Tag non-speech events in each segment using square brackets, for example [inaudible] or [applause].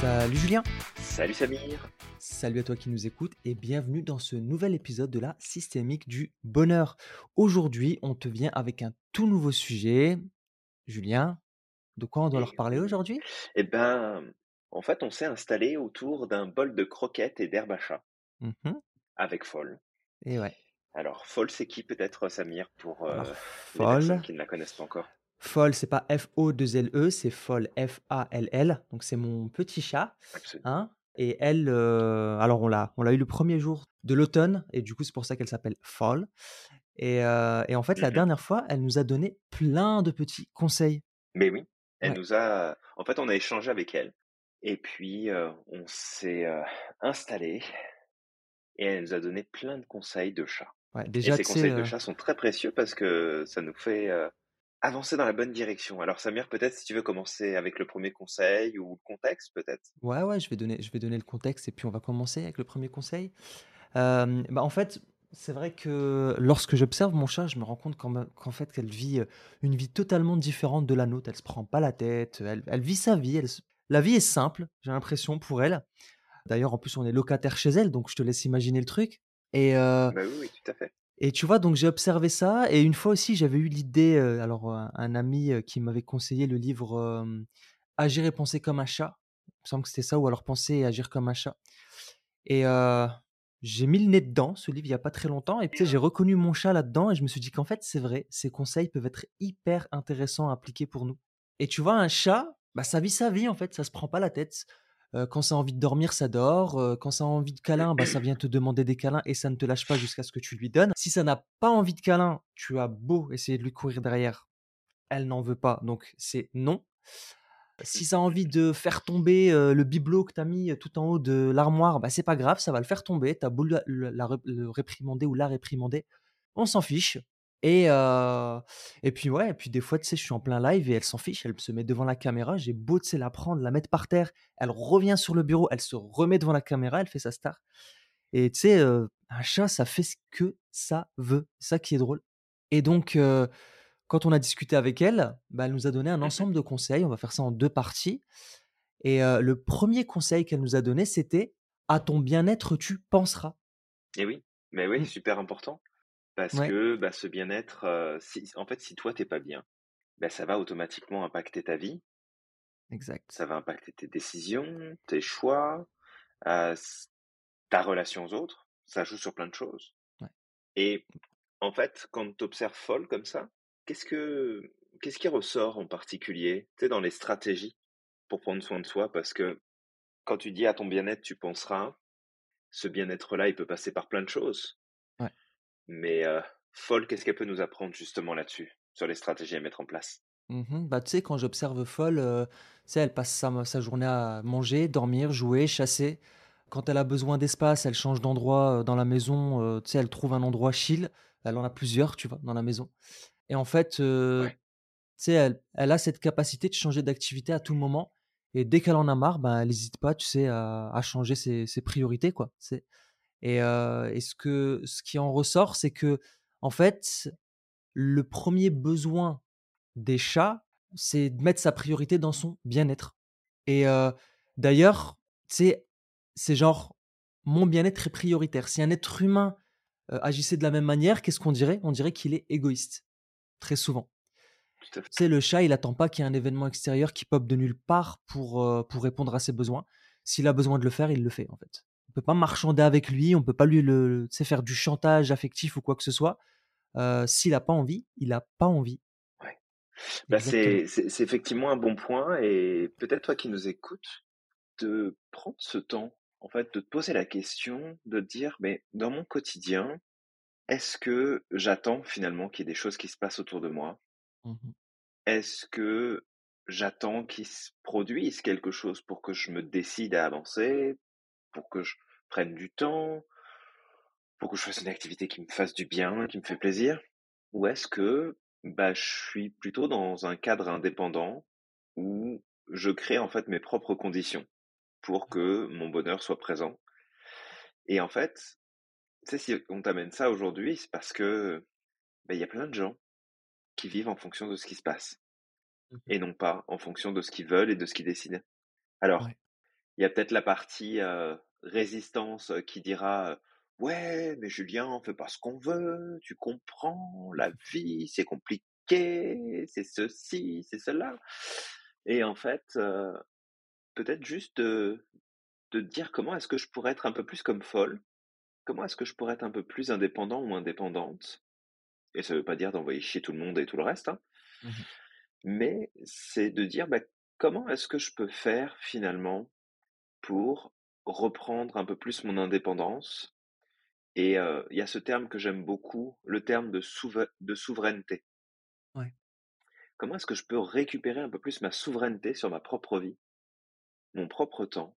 Salut Julien, Salut Samir. salut à toi qui nous écoutes et bienvenue dans ce nouvel épisode de la systémique du bonheur. Aujourd'hui, on te vient avec un tout nouveau sujet. Julien, de quoi on doit leur parler oui. aujourd'hui? Eh ben, en fait, on s'est installé autour d'un bol de croquettes et d'herbe à chat Mhm, avec Foll. Et ouais. Alors, Foll, c'est qui peut-être, Samir, pour euh, Alors, les personnes folle. qui ne la connaissent pas encore? Folle, c'est pas F-O-2-L-E, c'est folle, F-A-L-L. Donc c'est mon petit chat. Absolument. Hein? Et elle, euh, alors on l'a, on l'a eu le premier jour de l'automne, et du coup c'est pour ça qu'elle s'appelle Fall. Et, euh, et en fait, la Mhm. dernière fois, elle nous a donné plein de petits conseils. Mais oui, elle Ouais. nous a... En fait, on a échangé avec elle. Et puis, euh, on s'est installé et elle nous a donné plein de conseils de chat. Ouais, Et déjà, ces conseils de chat sont très précieux parce que ça nous fait avancer dans la bonne direction. Alors, Samir, peut-être si tu veux commencer avec le premier conseil ou le contexte, peut-être. ouais, ouais, je vais donner, je vais donner le contexte et puis on va commencer avec le premier conseil. Euh, bah, en fait, c'est vrai que lorsque j'observe mon chat, je me rends compte qu'en fait, qu'elle vit euh, une vie totalement différente de la nôtre. Elle se prend pas la tête, elle, elle vit sa vie. elle se- La vie est simple, j'ai l'impression, pour elle. D'ailleurs, en plus, on est locataire chez elle, donc je te laisse imaginer le truc. Et, euh, Bah oui, oui, tout à fait. Et tu vois, donc j'ai observé ça. Et une fois aussi, j'avais eu l'idée, euh, alors un, un ami euh, qui m'avait conseillé le livre euh, Agir et penser comme un chat. Il me semble que c'était ça, ou alors penser et agir comme un chat. Et euh, j'ai mis le nez dedans, ce livre, il y a pas très longtemps. Et j'ai reconnu mon chat là-dedans. Et je me suis dit qu'en fait, c'est vrai, ces conseils peuvent être hyper intéressants à appliquer pour nous. Et tu vois, un chat, bah, ça vit sa vie, en fait, ça se prend pas la tête. Quand ça a envie de dormir, ça dort. Quand ça a envie de câlin, bah, ça vient te demander des câlins et ça ne te lâche pas jusqu'à ce que tu lui donnes. Si ça n'a pas envie de câlin, tu as beau essayer de lui courir derrière, elle n'en veut pas, donc c'est non. Si ça a envie de faire tomber le bibelot que tu mis tout en haut de l'armoire, bah, c'est pas grave, ça va le faire tomber. Tu as beau la le réprimander ou la réprimander, on s'en fiche. Et, euh, et puis ouais, et puis des fois, tu sais, je suis en plein live et elle s'en fiche, elle se met devant la caméra, j'ai beau, tu sais, la prendre, la mettre par terre, elle revient sur le bureau, elle se remet devant la caméra, elle fait sa star. Et tu sais, euh, un chat, ça fait ce que ça veut, c'est ça qui est drôle. Et donc, euh, quand on a discuté avec elle, bah, elle nous a donné un Mhm. ensemble de conseils. On va faire ça en deux parties. Et le premier conseil qu'elle nous a donné, c'était à ton bien-être, tu penseras. Et oui, mais oui, Mm. super important. Parce Ouais, que bah, ce bien-être, euh, si, en fait, si toi, t'es pas bien, bah, ça va automatiquement impacter ta vie, exact. ça va impacter tes décisions, tes choix, euh, ta relation aux autres, ça joue sur plein de choses. Ouais. Et en fait, quand tu observes Folle comme ça, qu'est-ce que qu'est-ce qui ressort en particulier, tu sais, dans les stratégies pour prendre soin de soi? Parce que quand tu dis à ton bien-être, tu penseras, ce bien-être-là, il peut passer par plein de choses. Mais euh, Folle, qu'est-ce qu'elle peut nous apprendre justement là-dessus, sur les stratégies à mettre en place? Mhm. Bah, tu sais, quand j'observe Folle, euh, tu sais, elle passe sa, sa journée à manger, dormir, jouer, chasser. Quand elle a besoin d'espace, elle change d'endroit euh, dans la maison. euh, tu sais, elle trouve un endroit chill. Elle en a plusieurs, tu vois, dans la maison. Et en fait, euh, Ouais. Tu sais, elle, elle a cette capacité de changer d'activité à tout moment. Et dès qu'elle en a marre, ben, elle n'hésite pas, tu sais, à, à changer ses, ses priorités, quoi. C'est- Et, euh, et ce, que, ce qui en ressort, c'est que, en fait, le premier besoin des chats, c'est de mettre sa priorité dans son bien-être. Et euh, d'ailleurs, c'est genre, mon bien-être est prioritaire. Si un être humain euh, agissait de la même manière, qu'est-ce qu'on dirait? On dirait qu'il est égoïste, très souvent. Sais, le chat, il attend pas qu'il y ait un événement extérieur qui pop de nulle part pour, pour répondre à ses besoins. S'il a besoin de le faire, il le fait, en fait. On peut pas marchander avec lui, on peut pas lui le, faire du chantage affectif ou quoi que ce soit. Euh, S'il a pas envie, il a pas envie. Ouais. Bah, c'est, effectivement un bon point et peut-être toi qui nous écoutes, de prendre ce temps, en fait, de te poser la question, de te dire, mais dans mon quotidien, est-ce que j'attends finalement qu'il y ait des choses qui se passent autour de moi? Mhm. Est-ce que j'attends qu'il se produise quelque chose pour que je me décide à avancer, pour que je prenne du temps, pour que je fasse une activité qui me fasse du bien, qui me fait plaisir? Ou est-ce que bah, je suis plutôt dans un cadre indépendant où je crée en fait mes propres conditions pour que mon bonheur soit présent? Et en fait, tu sais, si on t'amène ça aujourd'hui, c'est parce que bah, il y a plein de gens qui vivent en fonction de ce qui se passe Mhm. et non pas en fonction de ce qu'ils veulent et de ce qu'ils décident. Alors, Ouais. il y a peut-être la partie, heu, résistance, qui dira, «Ouais, mais Julien, on fait pas ce qu'on veut, tu comprends, la vie, c'est compliqué, c'est ceci, c'est cela» et en fait, peut-être juste de dire: «Comment est-ce que je pourrais être un peu plus comme folle? Comment est-ce que je pourrais être un peu plus indépendant ou indépendante?» et ça veut pas dire d'envoyer chier tout le monde et tout le reste, hein. Mmh Mais c'est de dire, bah, comment est-ce que je peux faire finalement pour reprendre un peu plus mon indépendance? Et heu, il y a ce terme que j'aime beaucoup, le terme de souve de souveraineté. Ouais, Comment est-ce que je peux récupérer un peu plus ma souveraineté sur ma propre vie, mon propre temps,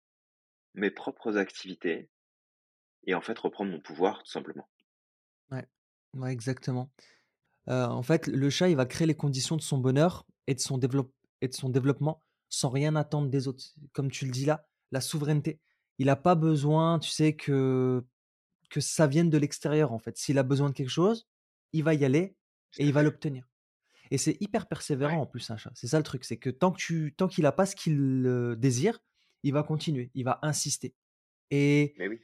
mes propres activités et en fait reprendre mon pouvoir tout simplement? ouais. Ouais, exactement. Heu, en fait, le chat, il va créer les conditions de son bonheur et de son et de son développement sans rien attendre des autres. Comme tu le dis là, la souveraineté. Il a pas besoin, tu sais, que que ça vienne de l'extérieur, en fait. S'il a besoin de quelque chose, il va y aller et il va l'obtenir et c'est hyper persévérant Ouais, en plus un chat. C'est ça le truc, c'est que tant que tu tant qu'il a pas ce qu'il, désire, il va continuer, il va insister et mais oui.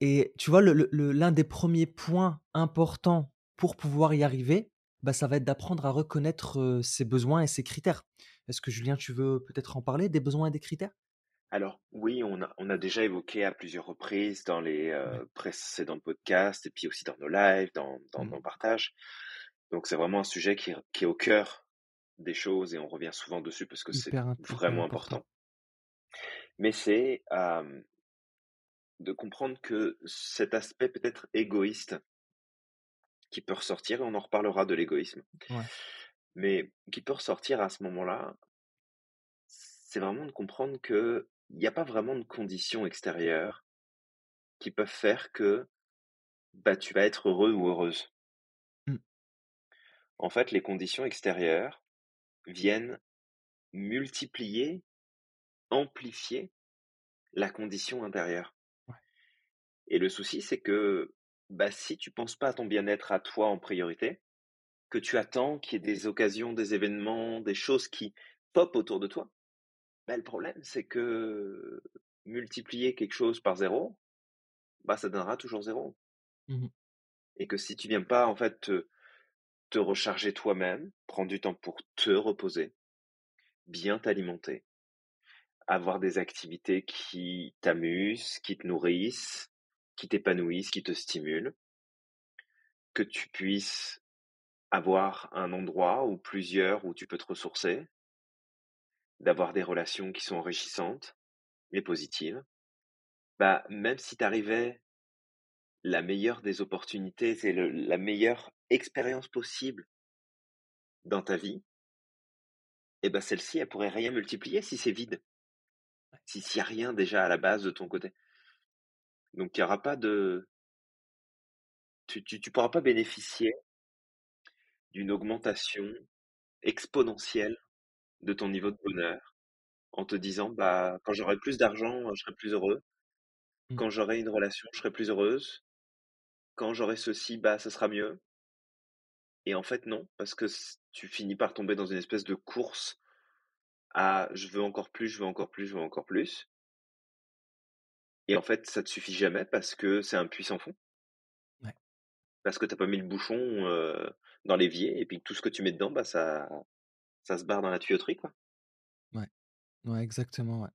et tu vois, le le le l'un des premiers points importants pour pouvoir y arriver, bah, ça va être d'apprendre à reconnaître, ses besoins et ses critères. Est-ce que Julien, tu veux peut-être en parler des besoins et des critères? Alors oui, on a on a déjà évoqué à plusieurs reprises dans les, Ouais. heu, précédents podcasts et puis aussi dans nos lives, dans dans Mmh. nos partages. Donc c'est vraiment un sujet qui est qui est au cœur des choses et on revient souvent dessus parce que c'est vraiment important. important. Mais c'est, de comprendre que cet aspect peut-être égoïste qui peut ressortir et on en reparlera de l'égoïsme, Ouais. mais qui peut ressortir à ce moment-là, c'est vraiment de comprendre qu'il y a pas vraiment de conditions extérieures qui peuvent faire que, bah, tu vas être heureux ou heureuse. Mmh. En fait, les conditions extérieures viennent multiplier, amplifier la condition intérieure. Ouais. Et le souci, c'est que, bah, si tu penses pas à ton bien-être à toi en priorité, que tu attends qu'il y ait des occasions, des événements, des choses qui pop autour de toi, bah, le problème, c'est que multiplier quelque chose par zéro, bah, ça donnera toujours zéro. Mmh Et que si tu viens pas, en fait, te, te recharger toi-même, prendre du temps pour te reposer, bien t'alimenter, avoir des activités qui t'amusent, qui te nourrissent, qui t'épanouissent, qui te stimulent, que tu puisses avoir un endroit ou plusieurs où tu peux te ressourcer, d'avoir des relations qui sont enrichissantes et positives. Bah, même si tu arrivais la meilleure des opportunités, c'est la meilleure expérience possible dans ta vie, et bah, celle-ci, elle pourrait rien multiplier si c'est vide, si s'il y a rien déjà à la base de ton côté. Donc il y aura pas de tu tu tu pourras pas bénéficier d'une augmentation exponentielle de ton niveau de bonheur en te disant: «Bah, quand j'aurai plus d'argent, je serai plus heureux. Mmh. Quand j'aurai une relation, je serai plus heureuse. Quand j'aurai ceci, bah, ça sera mieux». Et en fait, non, parce que tu finis par tomber dans une espèce de course à: «Je veux encore plus, je veux encore plus, je veux encore plus» et en fait, ça te suffit jamais parce que c'est un puits sans fond. Ouais. Parce que tu as pas mis le bouchon, heu, dans l'évier et puis tout ce que tu mets dedans, bah, ça ça se barre dans la tuyauterie, quoi. Ouais. Ouais, exactement, ouais.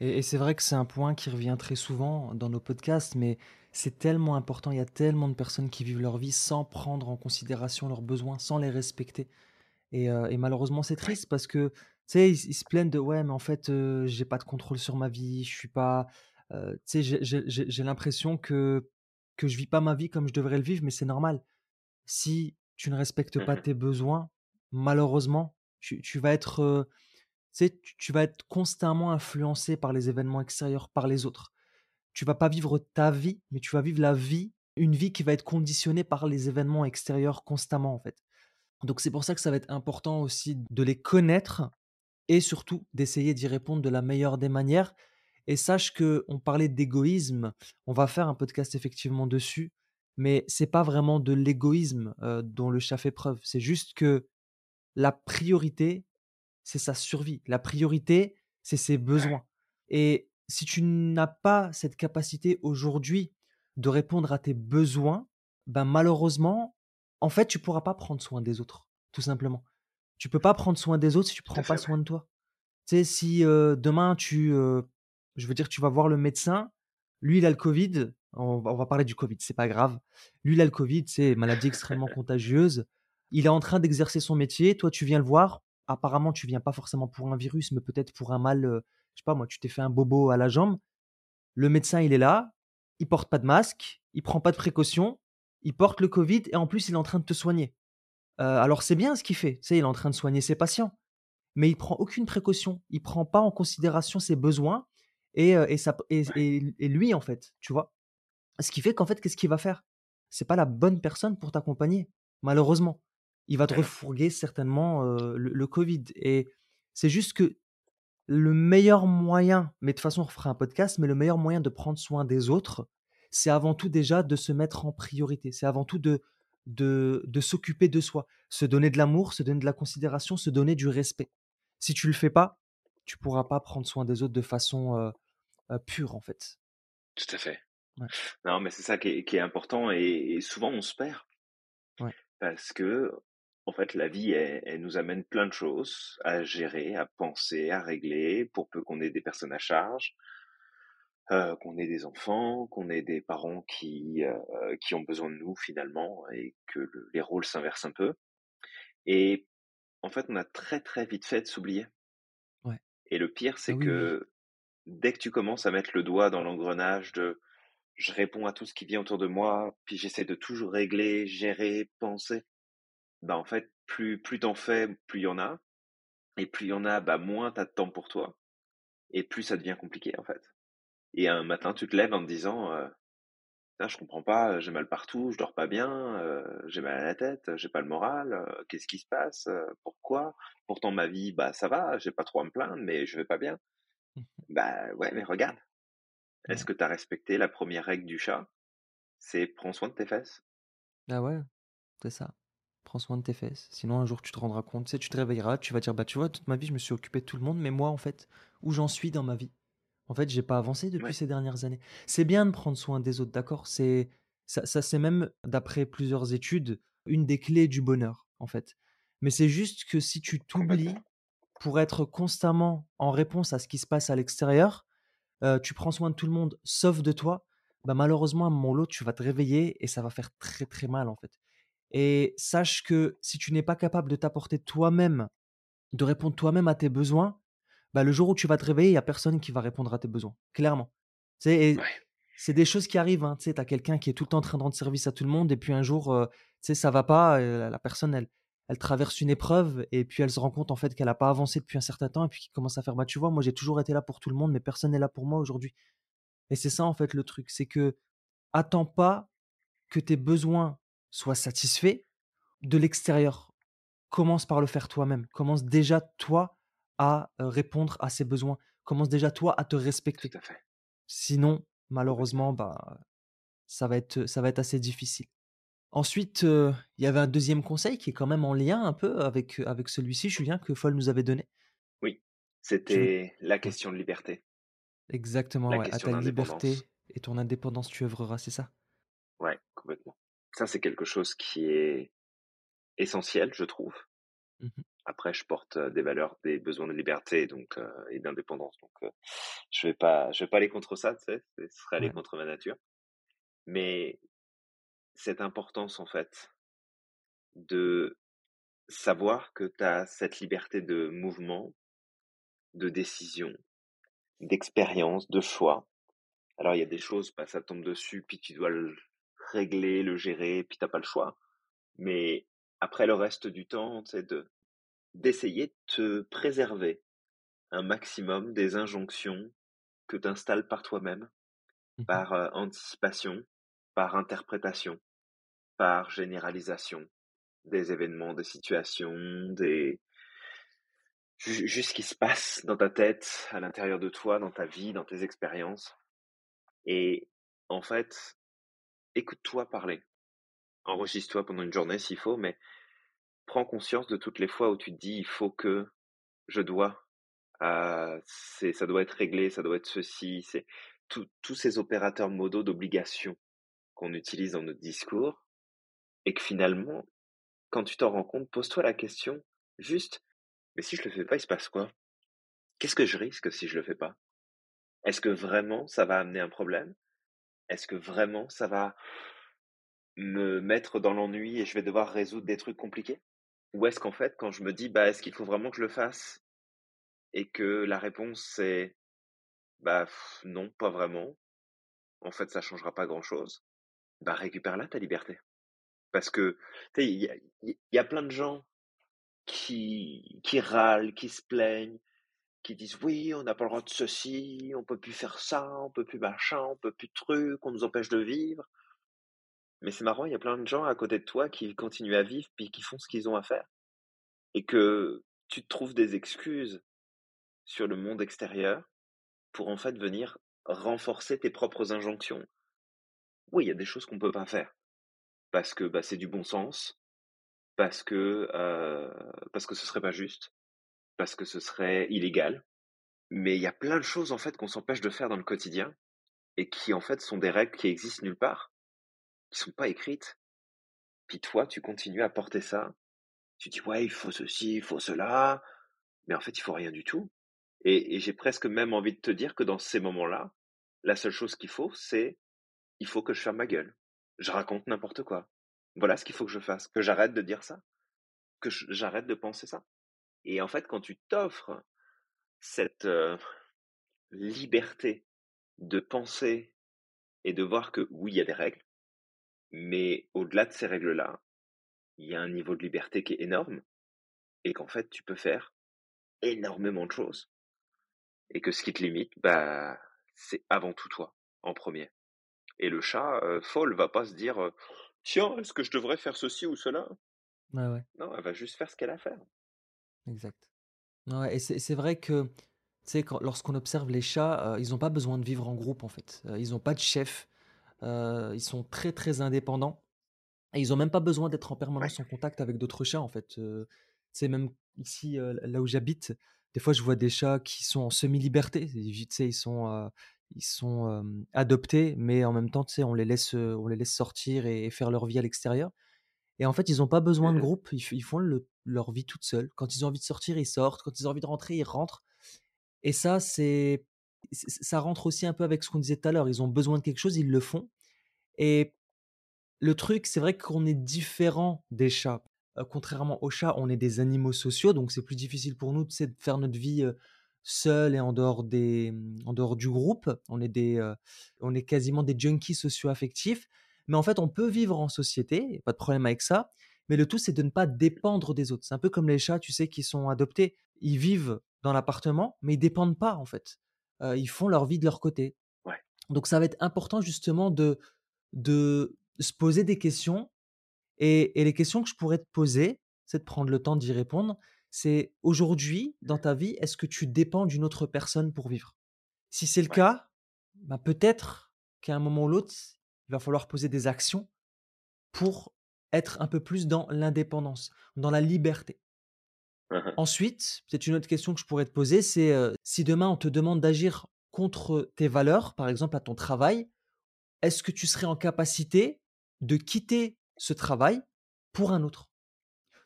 Et et c'est vrai que c'est un point qui revient très souvent dans nos podcasts, mais c'est tellement important. Il y a tellement de personnes qui vivent leur vie sans prendre en considération leurs besoins, sans les respecter. Et, heu, et malheureusement, c'est triste parce que, tu sais, ils ils se plaignent de: «Ouais, mais en fait, heu, j'ai pas de contrôle sur ma vie, je suis pas, tu sais, j'ai l'impression que que je vis pas ma vie comme je devrais le vivre», mais c'est normal. Si tu ne respectes pas Mmh tes besoins, malheureusement, tu vas être, heu, tu vas être constamment influencé par les événements extérieurs, par les autres. Tu vas pas vivre ta vie, mais tu vas vivre la vie une vie qui va être conditionnée par les événements extérieurs constamment, en fait. Donc c'est pour ça que ça va être important aussi de les connaître et surtout d'essayer d'y répondre de la meilleure des manières. Et sache que on parlait d'égoïsme, on va faire un podcast effectivement dessus, mais c'est pas vraiment de l'égoïsme, heu, dont le chat fait preuve. C'est juste que la priorité, c'est sa survie. La priorité, c'est ses besoins et si tu n'as pas cette capacité aujourd'hui de répondre à tes besoins, ben, malheureusement, en fait, tu pourras pas prendre soin des autres, tout simplement. Tu peux pas prendre soin des autres si tu prends pas fait, ouais. soin de toi. Tu sais, si, demain tu, je veux dire, tu vas voir le médecin, lui il a le covid, on va on va parler du covid, c'est pas grave. Lui il a le covid, c'est maladie [laughs] extrêmement contagieuse. Il est en train d'exercer son métier, toi tu viens le voir, apparemment tu viens pas forcément pour un virus, mais peut-être pour un mal, heu, je sais pas moi, tu t'es fait un bobo à la jambe. Le médecin il est là, il porte pas de masque, il prend pas de précautions, il porte le covid et en plus il est en train de te soigner. Heu, alors c'est bien ce qu'il fait, tu sais, il est en train de soigner ses patients mais il prend aucune précaution. Il prend pas en considération ses besoins et et Ouais, et et lui, en fait, tu vois? Ce qui fait qu'en fait, qu'est-ce qu'il va faire? C'est pas la bonne personne pour t'accompagner, malheureusement. Il va te refourguer certainement, le le covid et c'est juste que le meilleur moyen, mais de toute façon, on refera un podcast, mais le meilleur moyen de prendre soin des autres, c'est avant tout déjà de se mettre en priorité. C'est avant tout de de de s'occuper de soi, se donner de l'amour, se donner de la considération, se donner du respect. Si tu le fais pas, tu pourras pas prendre soin des autres de façon, pure, en fait. tout à fait. Ouais, Non, mais c'est ça qui est qui est important et et souvent on se perd ouais, parce que, en fait, la vie, elle elle nous amène plein de choses à gérer, à penser, à régler pour peu qu'on ait des personnes à charge, heu, qu'on ait des enfants, qu'on ait des parents qui, heu, qui ont besoin de nous finalement et que le les rôles s'inversent un peu et en fait, on a très, très vite fait de s'oublier ouais. et le pire, Ah c'est oui. que dès que tu commences à mettre le doigt dans l'engrenage de Je réponds à tout ce qui vient autour de moi, puis j'essaie de toujours régler, gérer, penser. Bah, en fait, plus plus t'en fais, plus il y en a et plus il y en a, bah, moins tu as de temps pour toi et plus ça devient compliqué, en fait. Et un matin, tu te lèves en te disant, «Putain, je comprends pas, j'ai mal partout, je dors pas bien, j'ai mal à la tête, j'ai pas le moral, qu'est-ce qui se passe? Pourquoi? Pourtant ma vie, bah, ça va, j'ai pas trop à me plaindre, mais je vais pas bien». [laughs] Bah, ouais, mais regarde, est-ce que tu as respecté la première règle du chat? C'est: «Prends soin de tes fesses». Ah ouais, c'est ça. Prends soin de tes fesses, sinon un jour tu te rendras compte, tu sais, tu te réveilleras, tu vas dire: «Bah, tu vois, toute ma vie, je me suis occupé de tout le monde, mais moi, en fait, où j'en suis dans ma vie?» En fait, j'ai pas avancé depuis Ouais, ces dernières années. C'est bien de prendre soin des autres, d'accord? C'est ça ça c'est même, d'après plusieurs études, une des clés du bonheur, en fait. Mais c'est juste que si tu t'oublies pour être constamment en réponse à ce qui se passe à l'extérieur, heu, tu prends soin de tout le monde sauf de toi, bah, malheureusement, à un moment ou l'autre, tu vas te réveiller et ça va faire très, très mal, en fait. Et sache que si tu n'es pas capable de t'apporter toi-même, de répondre toi-même à tes besoins, bah, le jour où tu vas te réveiller, il y a personne qui va répondre à tes besoins, clairement. Ouais. c'est des choses qui arrivent, hein. Tu as quelqu'un qui est tout le temps en train de rendre service à tout le monde et puis un jour, tu sais, ça va pas, la personne, elle elle traverse une épreuve et puis elle se rend compte, en fait, qu'elle a pas avancé depuis un certain temps et puis qui commence à faire: «Bah, tu vois, moi, j'ai toujours été là pour tout le monde, mais personne n'est là pour moi aujourd'hui» et c'est ça, en fait, le truc. C'est que attends pas que tes besoins soient satisfaits de l'extérieur. Commence par le faire toi-même. Commence déjà, toi, à, répondre à ces besoins. Commence déjà, toi, à te respecter. Tout à fait, Sinon, malheureusement, bah, ça va être, ça va être assez difficile. Ensuite, il y avait un deuxième conseil qui est quand même en lien un peu avec, celui-ci, Julien, que Foll nous avait donné. Oui, Tu c'était la question de liberté, exactement, la ouais. «À ta liberté et ton indépendance tu œuvreras», c'est ça? Ça, c'est quelque chose qui est essentiel, je trouve. Mmh mh. Après, je porte, des valeurs, des besoins de liberté donc et d'indépendance donc je vais pas je vais pas aller contre ça, tu sais? Ce serait aller Ouais. contre ma nature. Mais cette importance, en fait, de savoir que tu as cette liberté de mouvement, de décision, d'expérience, de choix. Alors il y a des choses, bah, ça tombe dessus, puis tu dois le régler, le gérer, puis t'as pas le choix. Mais après le reste du temps, c'est de d'essayer de te préserver un maximum des injonctions que tu installes par toi-même, Mmh mh. par, heu, anticipation, par interprétation, par généralisation des événements, des situations, des ju juste ce qui se passe dans ta tête, à l'intérieur de toi, dans ta vie, dans tes expériences et en fait, écoute-toi parler. Enregistre-toi pendant une journée s'il faut, mais prends conscience de toutes les fois où tu te dis: «Il faut que, je dois». Ça doit être réglé, ça doit être ceci, c'est tous tous ces opérateurs modaux d'obligation qu'on utilise dans notre discours et que finalement, quand tu t'en rends compte, pose-toi la question juste: «Mais si je le fais pas, il se passe quoi? Qu'est-ce que je risque si je le fais pas? Est-ce que vraiment ça va amener un problème? Est-ce que vraiment ça va me mettre dans l'ennui et je vais devoir résoudre des trucs compliqués? Ou est-ce qu'en fait, quand je me dis: «Bah, est-ce qu'il faut vraiment que je le fasse?» et que la réponse c'est: «Bah, non, pas vraiment. En fait, ça changera pas grand-chose», bah, récupère-la ta liberté. Parce que, tu sais, il y a il y a plein de gens qui qui râlent, qui se plaignent, qui disent: «Oui, on n'a pas le droit de ceci, on peut plus faire ça, on peut plus machin, on peut plus de trucs, on nous empêche de vivre». Mais c'est marrant, il y a plein de gens à côté de toi qui continuent à vivre, puis qui font ce qu'ils ont à faire et que tu te trouves des excuses sur le monde extérieur pour en fait venir renforcer tes propres injonctions. Oui, il y a des choses qu'on peut pas faire parce que, bah, c'est du bon sens, parce que, heu, parce que ce serait pas juste, parce que ce serait illégal. Mais il y a plein de choses en fait qu'on s'empêche de faire dans le quotidien et qui en fait sont des règles qui existent nulle part, qui sont pas écrites. Puis toi, tu continues à porter ça. Tu dis: «Ouais, il faut ceci, il faut cela», mais en fait, il faut rien du tout. Et et j'ai presque même envie de te dire que dans ces moments-là, la seule chose qu'il faut, c'est il faut que je ferme ma gueule. Je raconte n'importe quoi. Voilà ce qu'il faut que je fasse, que j'arrête de dire ça, que j'arrête de penser ça. Et en fait, quand tu t'offres cette, liberté de penser et de voir que oui, il y a des règles, mais au-delà de ces règles-là, il y a un niveau de liberté qui est énorme et qu'en fait, tu peux faire énormément de choses et que ce qui te limite, bah, c'est avant tout toi, en premier. Et le chat, heu, folle va pas se dire, «Tiens, est-ce que je devrais faire ceci ou cela?» Ouais, non, elle va juste faire ce qu'elle a à faire. Exact. Ouais et c'est c'est vrai que, tu sais, quand lorsqu'on observe les chats, heu, ils ont pas besoin de vivre en groupe, en fait. Heu, ils ont pas de chef, heu, ils sont très, très indépendants et ils ont même pas besoin d'être en Ouais. permanence en contact avec d'autres chats, en fait. Heu, tu sais, même ici, là où j'habite, des fois, je vois des chats qui sont en semi-liberté. tu sais, ils sont, ils sont, adoptés, mais en même temps, tu sais, on les laisse, on les laisse sortir et et faire leur vie à l'extérieur et en fait, ils ont pas besoin de Mmh groupe, ils f ils font le leur vie toute seule. Quand ils ont envie de sortir, ils sortent, quand ils ont envie de rentrer, ils rentrent et ça, c'est ça rentre aussi un peu avec ce qu'on disait tout à l'heure. Ils ont besoin de quelque chose, ils le font et le truc, c'est vrai qu'on est différent des chats. Contrairement aux chats, on est des animaux sociaux, donc c'est plus difficile pour nous, de faire notre vie, heu, seuls et en dehors des, mmh, en dehors du groupe. On est des, on est quasiment des junkies socio-affectifs. Mais en fait, on peut vivre en société, pas de problème avec ça. Mais le tout, c'est de ne pas dépendre des autres. C'est un peu comme les chats, tu sais, qui sont adoptés. Ils vivent dans l'appartement, mais ils dépendent pas, en fait. Ils font leur vie de leur côté. Ouais. Donc ça va être important justement de de se poser des questions et et les questions que je pourrais te poser, c'est de prendre le temps d'y répondre, c'est aujourd'hui, dans ta vie, est-ce que tu dépends d'une autre personne pour vivre? Si c'est le Ouais. cas, bah, peut-être qu'à un moment ou l'autre, il va falloir poser des actions pour être un peu plus dans l'indépendance, dans la liberté. Mmh mh. Ensuite, peut-être une autre question que je pourrais te poser, c'est, si demain on te demande d'agir contre tes valeurs, par exemple à ton travail, est-ce que tu serais en capacité de quitter ce travail pour un autre?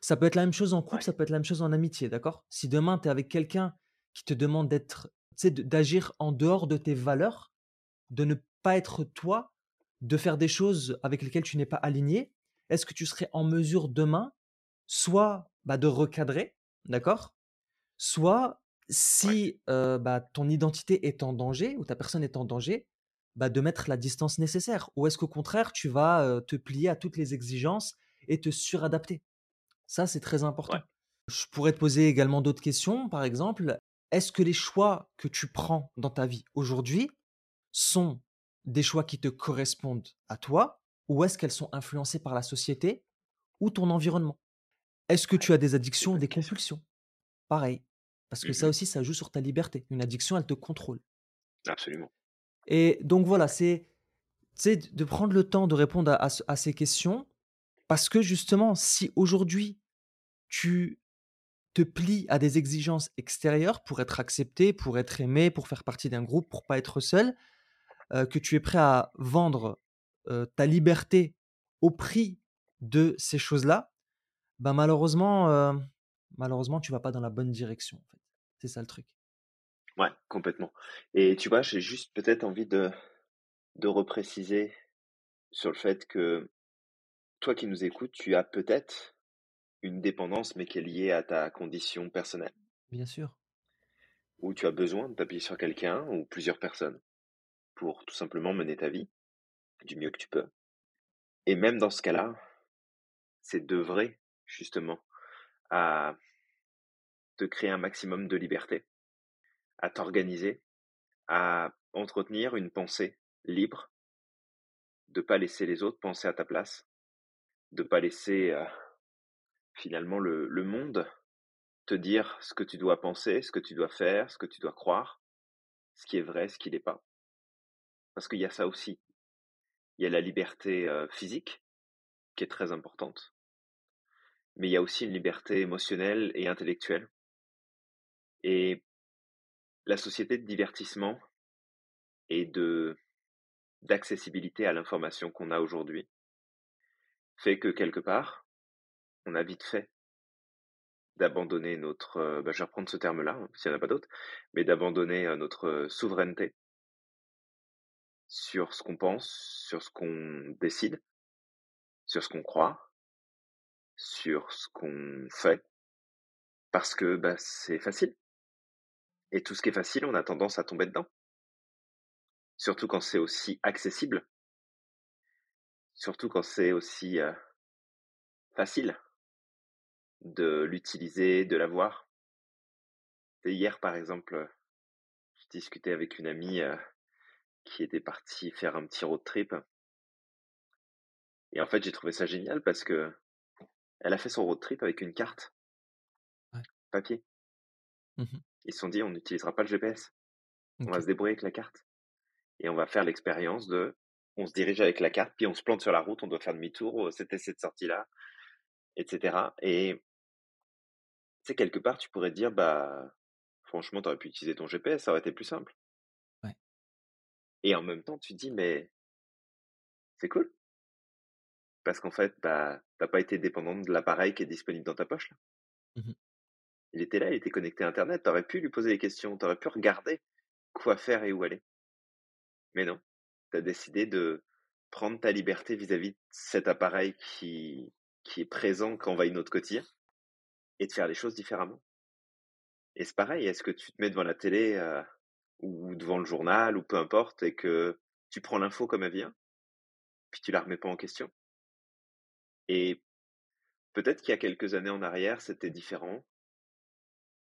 Ça peut être la même chose en couple, Ouais. ça peut être la même chose en amitié, d'accord? Si demain tu es avec quelqu'un qui te demande d'être d'agir en dehors de tes valeurs, de ne pas être toi, de faire des choses avec lesquelles tu n'es pas aligné, est-ce que tu serais en mesure demain, soit, bah, de recadrer, d'accord? Soit Ouais. si, bah, ton identité est en danger ou ta personne est en danger, bah, de mettre la distance nécessaire? Ou est-ce qu'au contraire tu vas, te plier à toutes les exigences et te suradapter? Ça, c'est très Ouais. important. Je pourrais te poser également d'autres questions, par exemple, est-ce que les choix que tu prends dans ta vie aujourd'hui sont des choix qui te correspondent à toi? Ou est-ce qu'elles sont influencées par la société ou ton environnement? Est-ce que tu as des addictions, des compulsions? Pareil, parce que Mmh ça aussi, ça joue sur ta liberté. Une addiction, elle te contrôle Absolument. et donc voilà, c'est de prendre le temps de répondre à à ce à ces questions parce que justement, si aujourd'hui tu te plies à des exigences extérieures pour être accepté, pour être aimé, pour faire partie d'un groupe, pour pas être seul, heu, que tu es prêt à vendre, ta liberté au prix de ces choses-là, bah, malheureusement, heu, malheureusement, tu vas pas dans la bonne direction, en fait. C'est ça le truc. Ouais, complètement. Et tu vois, j'ai juste peut-être envie de de repréciser sur le fait que toi qui nous écoutes, tu as peut-être une dépendance, mais qui est liée à ta condition personnelle. Bien sûr. Où tu as besoin de t'appuyer sur quelqu'un ou plusieurs personnes pour tout simplement mener ta vie du mieux que tu peux. Et même dans ce cas-là, c'est d'œuvrer justement à te créer un maximum de liberté, à t'organiser, à entretenir une pensée libre, de pas laisser les autres penser à ta place, de pas laisser euh, finalement le, le monde te dire ce que tu dois penser, ce que tu dois faire, ce que tu dois croire, ce qui est vrai, ce qui n'est pas. Parce qu'il y a ça aussi. Il y a la liberté physique, qui est très importante, mais il y a aussi une liberté émotionnelle et intellectuelle. Et la société de divertissement et de d'accessibilité à l'information qu'on a aujourd'hui fait que quelque part, on a vite fait d'abandonner notre, bah, je vais reprendre ce terme-là, hein, s'il n'y en a pas d'autre, mais d'abandonner notre souveraineté sur ce qu'on pense, sur ce qu'on décide, sur ce qu'on croit, sur ce qu'on fait, parce que bah, c'est facile. Et tout ce qui est facile, on a tendance à tomber dedans. Surtout quand c'est aussi accessible. Surtout quand c'est aussi euh, facile de l'utiliser, de l'avoir. Hier, par exemple, je discutais avec une amie euh, qui était partie faire un petit road trip. Et en fait, j'ai trouvé ça génial parce que elle a fait son road trip avec une carte Ouais. papier. Mmh Ils se sont dit, on n'utilisera pas le GPS. On va se débrouiller avec la carte. Et on va faire l'expérience de, on se dirige avec la carte, puis on se plante sur la route, on doit faire demi-tour, c'était cette sortie-là, etc. Et tu sais, quelque part, tu pourrais dire, bah, franchement, tu aurais pu utiliser ton GPS, ça aurait été plus simple. Et en même temps, tu te dis, mais c'est cool. Parce qu'en fait, bah, t'as pas été dépendant de l'appareil qui est disponible dans ta poche. Là. Mmh Il était là, il était connecté à Internet, t'aurais pu lui poser des questions, t'aurais pu regarder quoi faire et où aller. Mais non, t'as décidé de prendre ta liberté vis-à-vis de cet appareil qui, qui est présent quand on va à une autre quotidien et de faire les choses différemment. Et c'est pareil, est-ce que tu te mets devant la télé euh, ou devant le journal ou peu importe et que tu prends l'info comme elle vient, puis tu la remets pas en question? Et peut-être qu'il y a quelques années en arrière, c'était différent,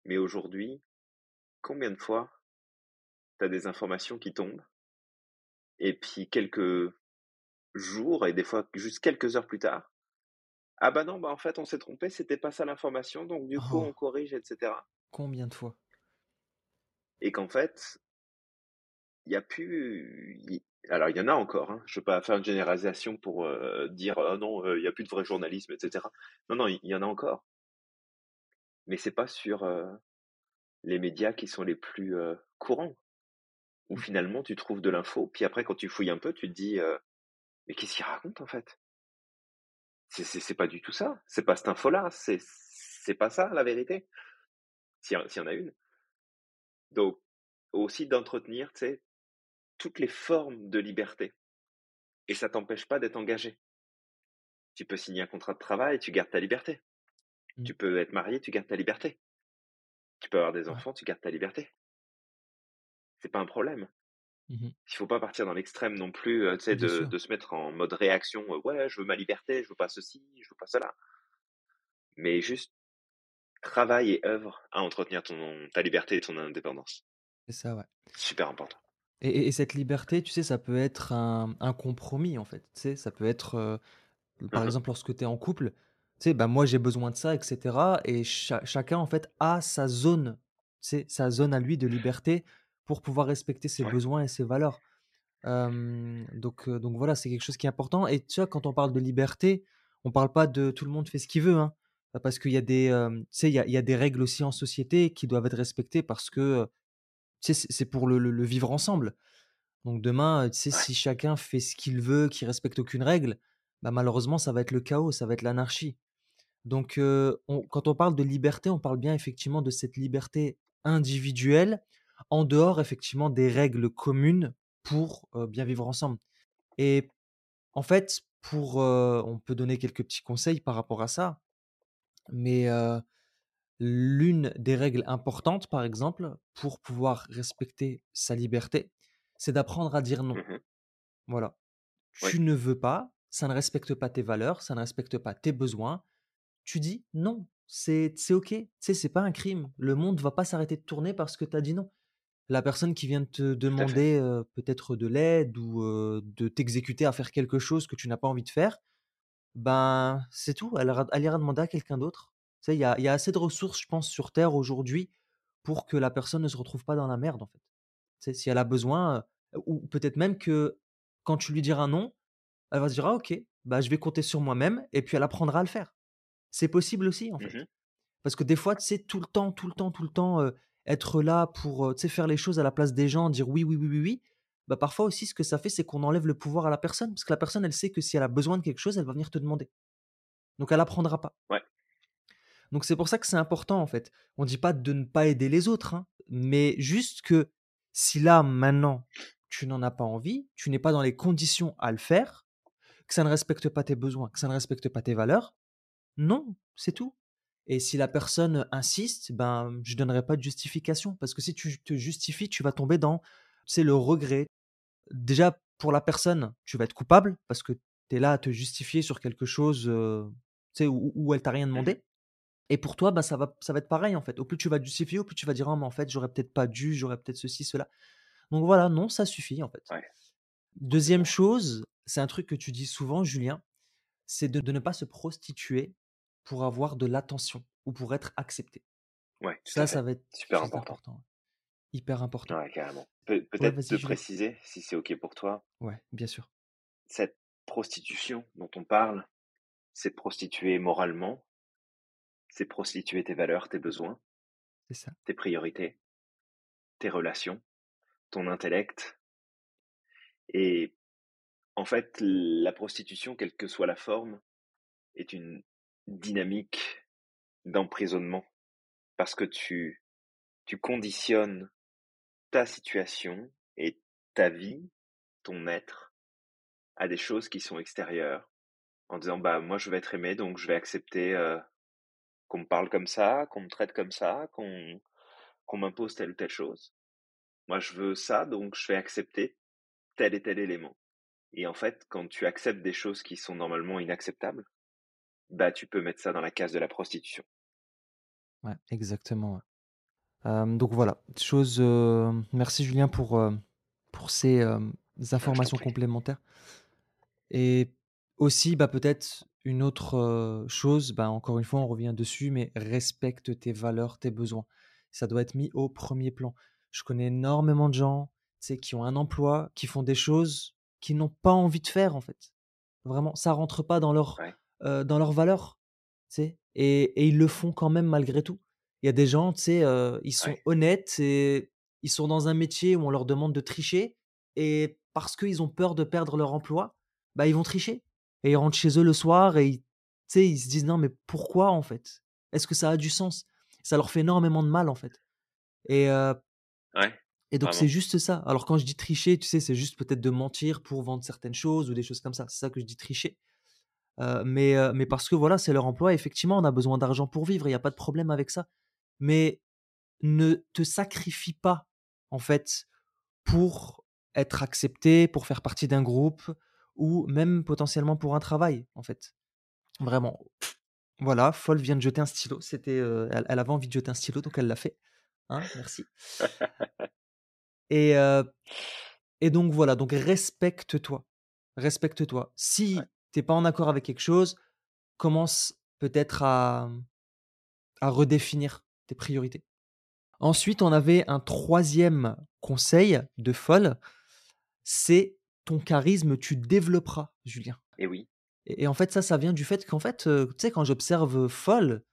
mais aujourd'hui, combien de fois tu as des informations qui tombent? Et puis quelques jours et des fois juste quelques heures plus tard, ah bah non, bah en fait on s'est trompé, c'était pas ça l'information, donc du coup on Oh, corrige, etc. combien de fois? Et qu'en fait, il y a plus, alors il y en a encore, hein, je veux pas faire une généralisation pour euh, dire ah non, euh, il y a plus de vrai journalisme, etc. Non, non, il y, en a encore, mais c'est pas sur euh, les médias qui sont les plus euh, courants, où Mmh. finalement tu trouves de l'info, puis après quand tu fouilles un peu, tu te dis euh, mais qu'est-ce qu'il raconte en fait? C'est pas du tout ça. C'est pas cette info-là. C'est pas ça la vérité. S'il y, y en a une. Donc aussi d'entretenir, tu sais, toutes les formes de liberté. Et ça t'empêche pas d'être engagé. Tu peux signer un contrat de travail, tu gardes ta liberté. Mmh. Tu peux être marié, tu gardes ta liberté. Tu peux avoir des Ouais. enfants, tu gardes ta liberté. C'est pas un problème. Mmh Il faut pas partir dans l'extrême non plus, euh, tu sais, Bien de, de se mettre en mode réaction. euh, ouais, je veux ma liberté, je veux pas ceci, je veux pas cela. Mais juste travaille et œuvre à entretenir ton, ta liberté et ton indépendance. C'est ça, ouais. Super important. Et et et cette liberté, tu sais, ça peut être un un compromis, en fait. Tu sais, ça peut être, par Uhum. exemple, lorsque tu es en couple, tu sais, bah, moi, j'ai besoin de ça et cetera et cha chacun, en fait, a sa zone, tu sais, sa zone à lui de liberté pour pouvoir respecter ses Ouais. besoins et ses valeurs. Donc donc voilà, c'est quelque chose qui est important et tu vois, quand on parle de liberté, on parle pas de tout le monde fait ce qu'il veut, hein. Parce qu'il y a des, tu sais, il y a il y a des règles aussi en société qui doivent être respectées parce que, tu sais, c'est pour le le le vivre ensemble. Donc demain, tu sais, si chacun fait ce qu'il veut, qu'il respecte aucune règle, bah, malheureusement, ça va être le chaos, ça va être l'anarchie. Donc, on quand on parle de liberté, on parle bien effectivement de cette liberté individuelle, en dehors effectivement des règles communes pour, bien vivre ensemble. Et en fait, pour, on peut donner quelques petits conseils par rapport à ça, mais, l'une des règles importantes, par exemple, pour pouvoir respecter sa liberté, c'est d'apprendre à dire non. Mmh Voilà. Oui. Tu ne veux pas, ça ne respecte pas tes valeurs, ça ne respecte pas tes besoins, tu dis non. C'est c'est OK. Tu sais, c'est pas un crime. Le monde va pas s'arrêter de tourner parce que tu as dit non. La personne qui vient de te demander, peut-être de l'aide ou, de t'exécuter à faire quelque chose que tu n'as pas envie de faire, ben, c'est tout. Elle ira demander à quelqu'un d'autre. Sais, il y a il y a assez de ressources, je pense, sur terre aujourd'hui pour que la personne ne se retrouve pas dans la merde, en fait. Tu sais, si elle a besoin, ou peut-être même que quand tu lui diras non, elle va se dire: «Ah OK, bah, je vais compter sur moi-même» et puis elle apprendra à le faire. C'est possible aussi, en fait. Mmh Parce que des fois, tu sais, tout le temps, tout le temps, tout le temps, être là pour, faire les choses à la place des gens, dire: «Oui, oui, oui, oui, oui», bah, parfois aussi ce que ça fait, c'est qu'on enlève le pouvoir à la personne. Parce que la personne, elle sait que si elle a besoin de quelque chose, elle va venir te demander. Donc elle apprendra pas. Ouais. Donc c'est pour ça que c'est important, en fait. On dit pas de ne pas aider les autres, hein, mais juste que si là, maintenant, tu n'en as pas envie, tu n'es pas dans les conditions à le faire, que ça ne respecte pas tes besoins, que ça ne respecte pas tes valeurs, non, c'est tout. Et si la personne insiste, ben, je donnerai pas de justification parce que si tu te justifies, tu vas tomber dans, sais, le regret. Déjà, pour la personne, tu vas être coupable parce que tu es là à te justifier sur quelque chose, sais, où où elle t'a rien Mmh demandé et pour toi, bah, ça va ça va être pareil, en fait. Au plus tu vas justifier, au plus tu vas dire: «Ah mais en fait, j'aurais peut-être pas dû, j'aurais peut-être ceci, cela». Donc voilà, non, ça suffit, en fait. Ouais, Deuxième chose, c'est un truc que tu dis souvent, Julien, c'est de de ne pas se prostituer pour avoir de l'attention ou pour être accepté. Ouais, Ça, ça va être Super important. Hyper important. Ouais, carrément. Peut Ouais, peut-être te préciser, si c'est OK pour toi, Ouais, bien sûr, cette prostitution dont on parle, c'est prostituer moralement, c'est prostituer tes valeurs, tes besoins, ça. tes priorités, tes relations, ton intellect et en fait, la prostitution, quelle que soit la forme, est une dynamique d'emprisonnement parce que tu tu conditionnes ta situation et ta vie, ton être, à des choses qui sont extérieures, en disant: «Bah, moi, je vais être aimé, donc je vais accepter, heu, qu'on me parle comme ça, qu'on me traite comme ça, qu'on qu'on m'impose telle ou telle chose. Moi, je veux ça, donc je vais accepter tel et tel élément». Et en fait, quand tu acceptes des choses qui sont normalement inacceptables, bah, tu peux mettre ça dans la case de la prostitution. Ouais, exactement, donc voilà, chose, merci Julien pour, pour ces, Ah, informations complémentaires et aussi, bah, peut-être une autre, chose, bah, encore une fois, on revient dessus, mais respecte tes valeurs, tes besoins. Ça doit être mis au premier plan. Je connais énormément de gens, qui ont un emploi, qui font des choses qu'ils n'ont pas envie de faire, en fait. Vraiment, ça rentre pas dans leur, Ouais, dans leurs valeurs? Et et ils le font quand même malgré tout. Il y a des gens, tu sais, heu, ils sont ouais, honnêtes et ils sont dans un métier où on leur demande de tricher et parce qu'ils ont peur de perdre leur emploi, bah, ils vont tricher et ils rentrent chez eux le soir et ils ils se disent: «Non mais pourquoi en fait? Est-ce que ça a du sens?» ça leur fait énormément de mal en fait et ouais, et donc c'est juste ça. Alors quand je dis tricher, tu sais, c'est juste peut-être de mentir pour vendre certaines choses ou des choses comme ça. C'est ça que je dis tricher. Mais mais parce que voilà, c'est leur emploi. Effectivement, on a besoin d'argent pour vivre, il y a pas de problème avec ça. Mais ne te sacrifie pas, en fait, pour être accepté, pour faire partie d'un groupe ou même potentiellement pour un travail, en fait. Vraiment. Voilà, Folle vient de jeter un stylo. C'était, heu, elle avait envie de jeter un stylo, donc elle l'a fait. Hein, merci. [laughs] Et heu et donc voilà, donc respecte-toi. Respecte-toi. Ouais, Si tu es pas en accord avec quelque chose, commence peut-être à, à redéfinir tes priorités. Ensuite, on avait un troisième conseil de Folle, c'est ton charisme, tu développeras, Julien. et oui. et et en fait, ça, ça vient du fait qu'en fait, tu sais, quand j'observe, Folle,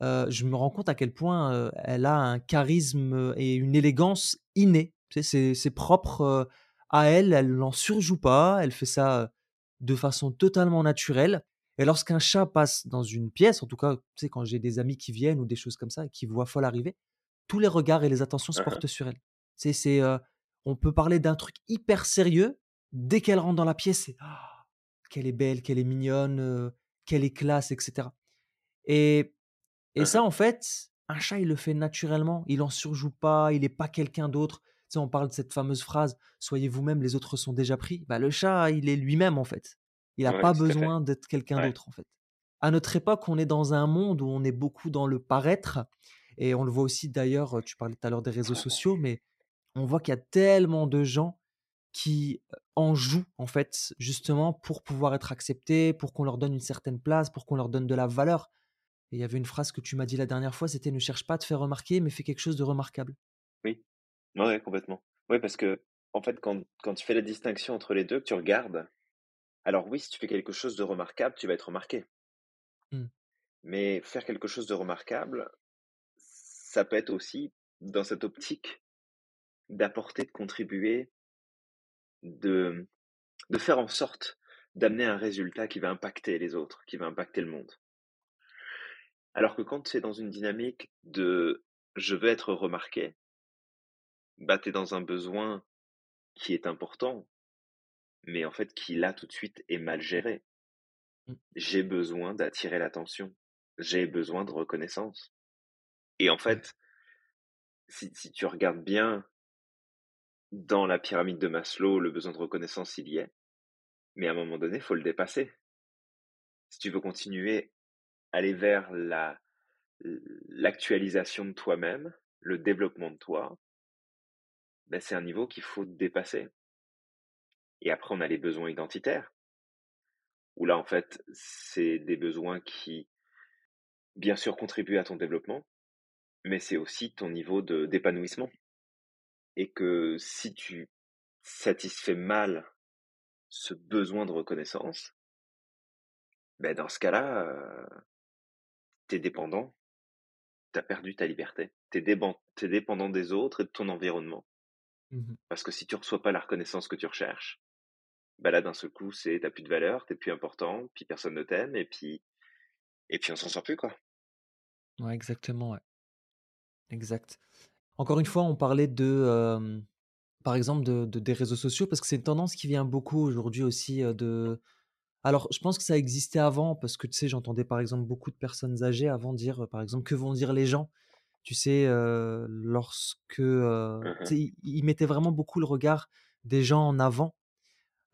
je me rends compte à quel point, elle a un charisme, et une élégance innée. Tu sais, c'est propre, à elle, elle n'en surjoue pas, elle fait ça, de façon totalement naturelle et lorsqu'un chat passe dans une pièce, en tout cas, tu sais, quand j'ai des amis qui viennent ou des choses comme ça, qui voient Folle arriver, tous les regards et les attentions se Hein, hein. portent sur elle. C'est c'est, on peut parler d'un truc hyper sérieux, dès qu'elle rentre dans la pièce, c'est: «Ah, qu'elle est belle, qu'elle est mignonne, heu, qu'elle est classe» et cetera et et ça, en fait, un chat, il le fait naturellement. Il en surjoue pas, il est pas quelqu'un d'autre. Tu sais, on parle de cette fameuse phrase: «Soyez vous-même, les autres sont déjà pris». Bah, le chat, il est lui-même, en fait. Il a Ouais, pas besoin d'être quelqu'un Ouais. d'autre, en fait. À notre époque, on est dans un monde où on est beaucoup dans le paraître et on le voit aussi d'ailleurs, tu parlais tout à l'heure des réseaux sociaux, mais on voit qu'il y a tellement de gens qui, en jouent, en fait, justement pour pouvoir être acceptés, pour qu'on leur donne une certaine place, pour qu'on leur donne de la valeur. Et il y avait une phrase que tu m'as dit la dernière fois, c'était: «Ne cherche pas à te faire remarquer, mais fais quelque chose de remarquable». Oui. Ouais, complètement. Ouais, parce que, en fait, quand quand tu fais la distinction entre les 2, que tu regardes, alors oui, si tu fais quelque chose de remarquable, tu vas être remarqué. Mmh. Mais faire quelque chose de remarquable, ça peut être aussi dans cette optique d'apporter, de contribuer, de de faire en sorte d'amener un résultat qui va impacter les autres, qui va impacter le monde. Alors que quand tu es dans une dynamique de «je veux être remarqué», bah, tu es dans un besoin qui est important, mais en fait qui là tout de suite est mal géré. Mmh. J'ai besoin d'attirer l'attention, j'ai besoin de reconnaissance et en fait, si si tu regardes bien dans la pyramide de Maslow, le besoin de reconnaissance, il y est, mais à un moment donné, il faut le dépasser. Si tu veux continuer à aller vers la l'actualisation de toi-même, le développement de toi, bah, c'est un niveau qu'il faut dépasser. Et après on a les besoins identitaires, où là, en fait, c'est des besoins qui, bien sûr, contribuent à ton développement, mais c'est aussi ton niveau de d'épanouissement et que si tu satisfais mal ce besoin de reconnaissance, ben dans ce cas-là, heu, tu dépendant, tu as perdu ta liberté. Tu es dépendant des autres et de ton environnement. Mmh mh. Parce que si tu reçois pas la reconnaissance que tu recherches, bah, là, d'un seul coup, c'est tu plus de valeur, tu plus important, puis personne ne t'aime et puis et puis on s'en sort plus, quoi. Ouais, exactement, ouais. Exact. Encore une fois, on parlait de, par exemple, de de des réseaux sociaux parce que c'est une tendance qui vient beaucoup aujourd'hui aussi, de alors je pense que ça existait avant parce que, tu sais, j'entendais, par exemple, beaucoup de personnes âgées avant dire, par exemple: «Que vont dire les gens?» Tu sais, lorsque, Mmh tu sais, ils mettaient vraiment beaucoup le regard des gens en avant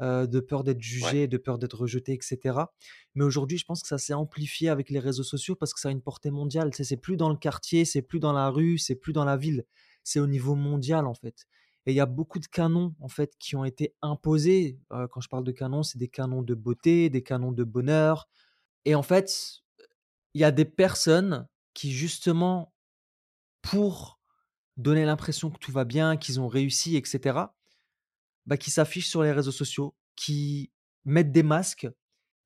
heu, de peur d'être Ouais, jugé, de peur d'être rejeté et cetera. Mais aujourd'hui, je pense que ça s'est amplifié avec les réseaux sociaux parce que ça a une portée mondiale. C'est plus dans le quartier, c'est plus dans la rue, c'est plus dans la ville, c'est au niveau mondial, en fait. Et il y a beaucoup de canons, en fait, qui ont été imposés. Heu, quand je parle de canons, c'est des canons de beauté, des canons de bonheur et en fait, il y a des personnes qui justement, pour donner l'impression que tout va bien, qu'ils ont réussi et cetera, bah, qui s'affichent sur les réseaux sociaux, qui mettent des masques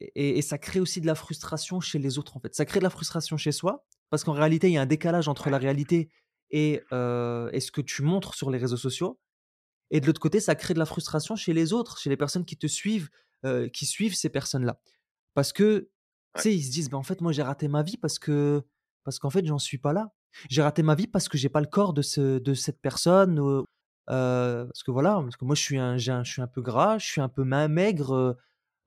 et et ça crée aussi de la frustration chez les autres, en fait. Ça crée de la frustration chez soi, parce qu'en réalité, il y a un décalage entre la réalité et heu et ce que tu montres sur les réseaux sociaux et de l'autre côté, ça crée de la frustration chez les autres, chez les personnes qui te suivent, heu, qui suivent ces personnes-là. Parce que, tu sais, ils se disent: «Bah, en fait, moi, j'ai raté ma vie parce que parce qu'en fait, j'en suis pas là. J'ai raté ma vie parce que j'ai pas le corps de ce de cette personne, heu, parce que voilà, parce que moi, je suis un je suis un peu gras, je suis un peu ma maigre, heu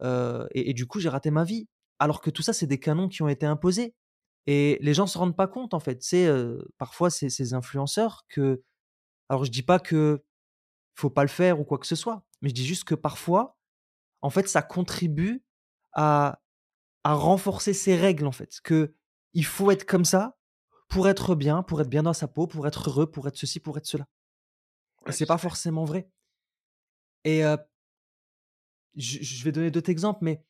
heu et du coup, j'ai raté ma vie». Alors que tout ça, c'est des canons qui ont été imposés et les gens se rendent pas compte, en fait. Heu, parfois, ces influenceurs que alors je dis pas que faut pas le faire ou quoi que ce soit, mais je dis juste que parfois, en fait, ça contribue à à renforcer ces règles, en fait, que il faut être comme ça pour être bien, pour être bien dans sa peau, pour être heureux, pour être ceci, pour être cela ouais, c'est pas forcément vrai et je je vais donner d'autres exemples, mais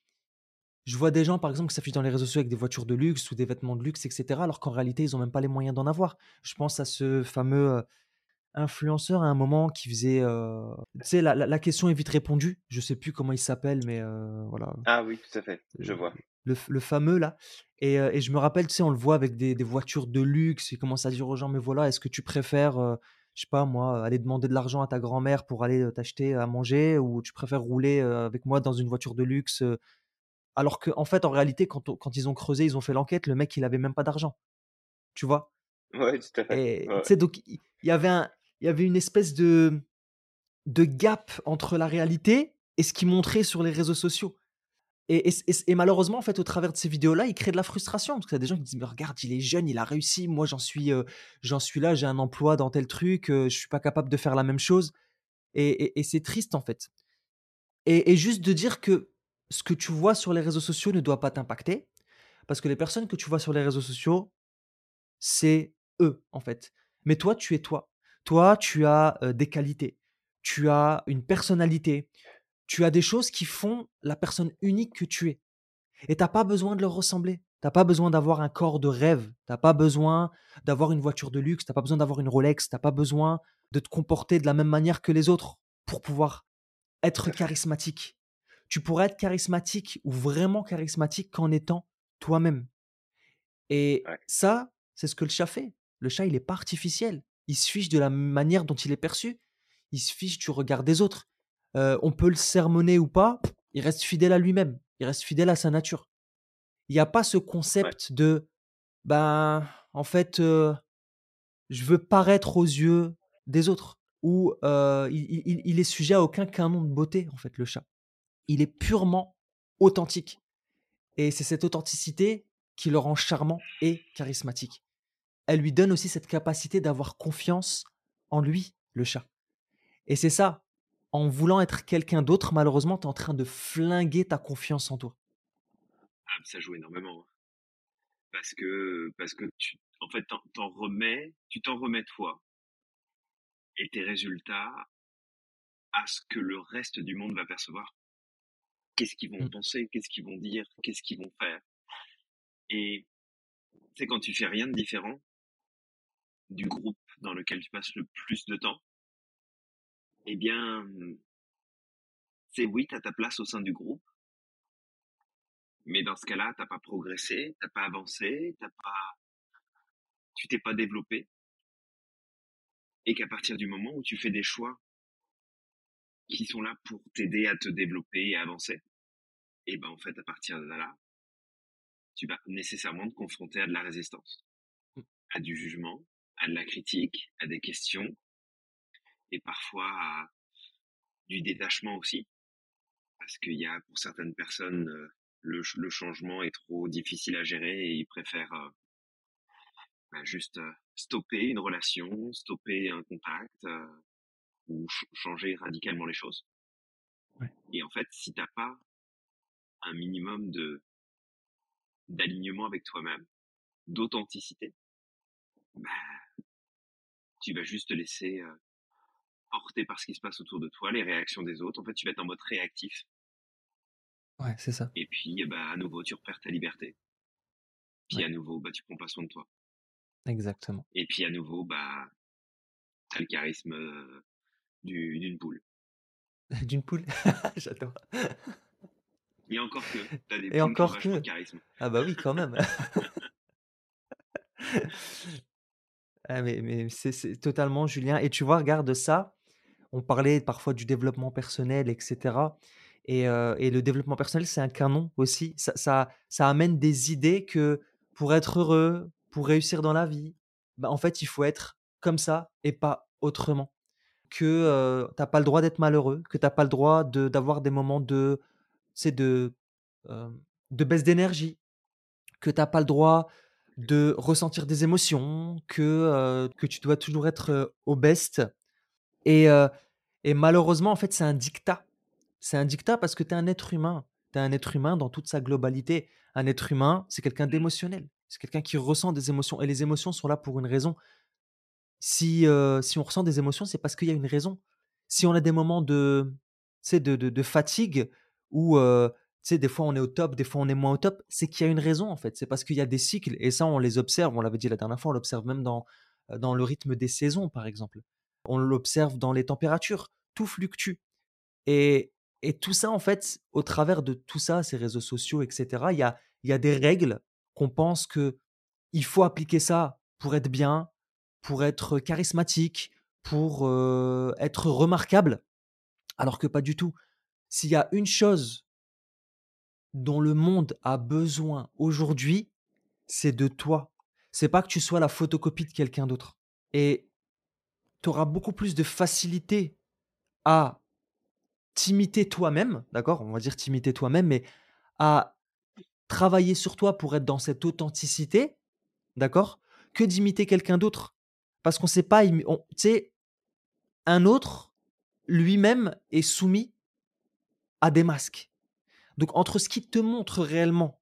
je vois des gens, par exemple, qui s'affichent dans les réseaux sociaux avec des voitures de luxe ou des vêtements de luxe et cetera, alors qu'en réalité, ils ont même pas les moyens d'en avoir. Je pense à ce fameux, influenceur à un moment qui faisait, tu sais, la la la question est vite répondue. Je sais plus comment il s'appelle, mais voilà, Ah oui, tout à fait, je vois. le le fameux là et et je me rappelle, tu sais, on le voit avec des des voitures de luxe. Il commence à dire aux gens: «Mais voilà, est-ce que tu préfères, je sais pas moi, aller demander de l'argent à ta grand-mère pour aller, t'acheter à manger ou tu préfères rouler, avec moi dans une voiture de luxe?» alors qu'en fait, en réalité, quand ils ont creusé, ils ont fait l'enquête, le mec, il avait même pas d'argent, tu vois? Ouais, tout à fait. Et Ouais, donc il y avait un il y avait une espèce de de gap entre la réalité et ce qu'ils montraient sur les réseaux sociaux. Et et malheureusement, en fait, au travers de ces vidéos-là, ils créent de la frustration parce qu'il y des gens qui disent: «Mais regarde, il est jeune, il a réussi, moi j'en suis, heu, j'en suis là, j'ai un emploi dans tel truc, heu, je suis pas capable de faire la même chose» et et c'est triste, en fait. Et juste de dire que ce que tu vois sur les réseaux sociaux ne doit pas t'impacter parce que les personnes que tu vois sur les réseaux sociaux, c'est eux, en fait. Mais toi, tu es toi. Toi, tu as, heu, des qualités, tu as une personnalité, tu as des choses qui font la personne unique que tu es et tu as pas besoin de leur ressembler. Tu as pas besoin d'avoir un corps de rêve, tu as pas besoin d'avoir une voiture de luxe, tu as pas besoin d'avoir une Rolex, tu as pas besoin de te comporter de la même manière que les autres pour pouvoir être charismatique. Tu pourras être charismatique ou vraiment charismatique qu'en étant toi-même. Et Ouais, ça, c'est ce que le chat fait. Le chat, il est pas artificiel. Il se fiche de la manière dont il est perçu. Il se fiche du regard des autres. Heu, on peut le sermonner ou pas, il reste fidèle à lui-même. Il reste fidèle à sa nature. Il y a pas ce ouais, concept de, ben, en fait, heu, je veux paraître aux yeux des autres ou, il il il est sujet à aucun canon de beauté, en fait, le chat. Il est purement authentique et c'est cette authenticité qui le rend charmant et charismatique. Elle lui donne aussi cette capacité d'avoir confiance en lui, le chat. Et c'est ça, en voulant être quelqu'un d'autre, malheureusement, tu es en train de flinguer ta confiance en toi. ah, ça joue énormément, hein. Parce que parce que tu en fait, t'en remets tu t'en remets toi et tes résultats à ce que le reste du monde va percevoir. Qu'est-ce qu'ils vont Mmh. penser? Qu'est-ce qu'ils vont dire? Qu'est-ce qu'ils vont faire? Et sais, quand tu fais rien de différent du groupe dans lequel tu passes le plus de temps, eh bien, c'est oui, tu as ta place au sein du groupe, mais dans ce cas-là, t'as pas progressé, t'as pas avancé, t'as pas, tu t'es pas développé, et qu'à partir du moment où tu fais des choix qui sont là pour t'aider à te développer et à avancer, et ben en fait, à partir de là, tu vas nécessairement te confronter à de la résistance, Mmh. à du jugement, à de la critique, à des questions, et parfois à du détachement aussi, parce qu'il y a pour certaines personnes euh, le, le, changement est trop difficile à gérer et ils préfèrent euh, bah, juste euh, stopper une relation, stopper un contact ou ch changer radicalement les choses. Ouais. Et en fait, si t'as pas un minimum de d'alignement avec toi-même, d'authenticité, bah, tu vas juste te laisser porter par ce qui se passe autour de toi, les réactions des autres. En fait, tu vas être en mode réactif. Ouais, c'est ça. Et puis, bah, à nouveau, tu repères ta liberté. Puis Ouais. à nouveau, bah, tu prends pas soin de toi. Exactement. Et puis à nouveau, bah, t'as le charisme euh, du- d'une poule. [laughs] D'une poule? [laughs] J'adore. Et encore que, t'as des Et encore que. charisme. Ah bah oui, quand même. [laughs] Ah mais mais c'est totalement Julien et tu vois, regarde ça, on parlait parfois du développement personnel et cetera et le développement personnel, c'est un canon aussi. Ça ça amène des idées que pour être heureux, pour réussir dans la vie, bah, en fait, il faut être comme ça et pas autrement. Que, heu, tu as pas le droit d'être malheureux, que tu as pas le droit d'avoir des moments de sais, de, de baisse d'énergie, que tu as pas le droit de ressentir des émotions, que, que tu dois toujours être, au best et heu et malheureusement, en fait, c'est un diktat. C'est un diktat parce que tu es un être humain. Tu es un être humain dans toute sa globalité. Un être humain, c'est quelqu'un Mm. d'émotionnel. C'est quelqu'un qui ressent des émotions et les émotions sont là pour une raison. Si, heu, si on ressent des émotions, c'est parce qu'il y a une raison. Si on a des moments de, de de de fatigue tu sais, des fois on est au top, des fois on est moins au top, c'est qu'il y a une raison, en fait. C'est parce qu'il y a des cycles et ça, on les observe, on l'avait dit la dernière fois, on l'observe même dans, dans le rythme des saisons, par exemple. On l'observe dans les températures, tout fluctue. Et, et tout ça, en fait, au travers de tout ça, ces réseaux sociaux, etc., il y a, y a des règles qu'on pense que il faut appliquer ça pour être bien, pour être charismatique, pour euh, être remarquable, alors que pas du tout. S'il y a une chose dont le monde a besoin aujourd'hui, c'est de toi. C'est pas que tu sois la photocopie de quelqu'un d'autre. Et tu auras beaucoup plus de facilité à t'imiter toi-même, d'accord? On va dire t'imiter toi-même, mais à travailler sur toi pour être dans cette authenticité, d'accord? Que d'imiter quelqu'un d'autre. Parce qu'on ne sait pas, tu sais, un autre, lui-même, est soumis à des masques. Donc, entre ce qui te montre réellement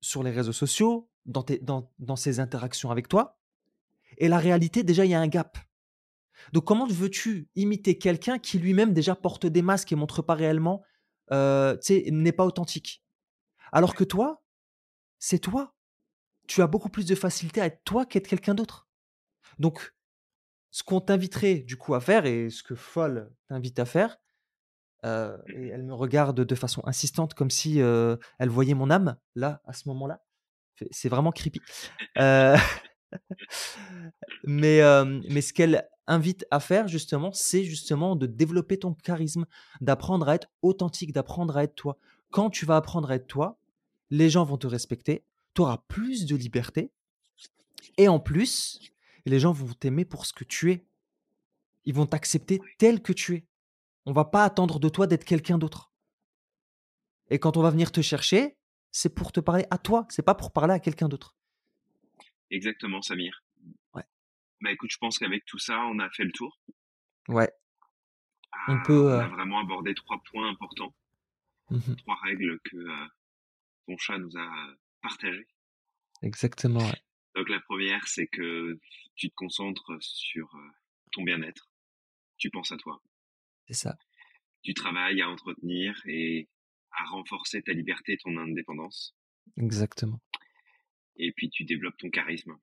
sur les réseaux sociaux, dans, tes, dans ses interactions avec toi, et la réalité, déjà, il y a un gap. Donc, comment veux-tu imiter quelqu'un qui lui-même déjà porte des masques et montre pas réellement, euh, n'est pas authentique? Alors que toi, c'est toi. Tu as beaucoup plus de facilité à être toi qu'être quelqu'un d'autre. Donc, ce qu'on t'inviterait du coup à faire et ce que Folle t'invite à faire, euh, et elle me regarde de façon insistante comme si euh, elle voyait mon âme là à ce moment-là. C'est vraiment creepy. Euh, [laughs] mais, mais ce qu'elle invite à faire justement, c'est justement de développer ton charisme, d'apprendre à être authentique, d'apprendre à être toi. Quand tu vas apprendre à être toi, les gens vont te respecter, tu auras plus de liberté, et en plus, les gens vont t'aimer pour ce que tu es. Ils vont t'accepter tel que tu es. On va pas attendre de toi d'être quelqu'un d'autre. Et quand on va venir te chercher, c'est pour te parler à toi, c'est pas pour parler à quelqu'un d'autre. Exactement, Samir. Bah écoute, je pense qu'avec tout ça, on a fait le tour. Ouais. on peut. On a euh vraiment abordé trois points importants, mmh trois règles que euh, ton chat nous a partagées. Exactement. Ouais. Donc la première, c'est que tu te concentres sur euh, ton bien-être. Tu penses à toi. C'est ça. Tu travailles à entretenir et à renforcer ta liberté et ton indépendance. Exactement. Et puis tu développes ton charisme.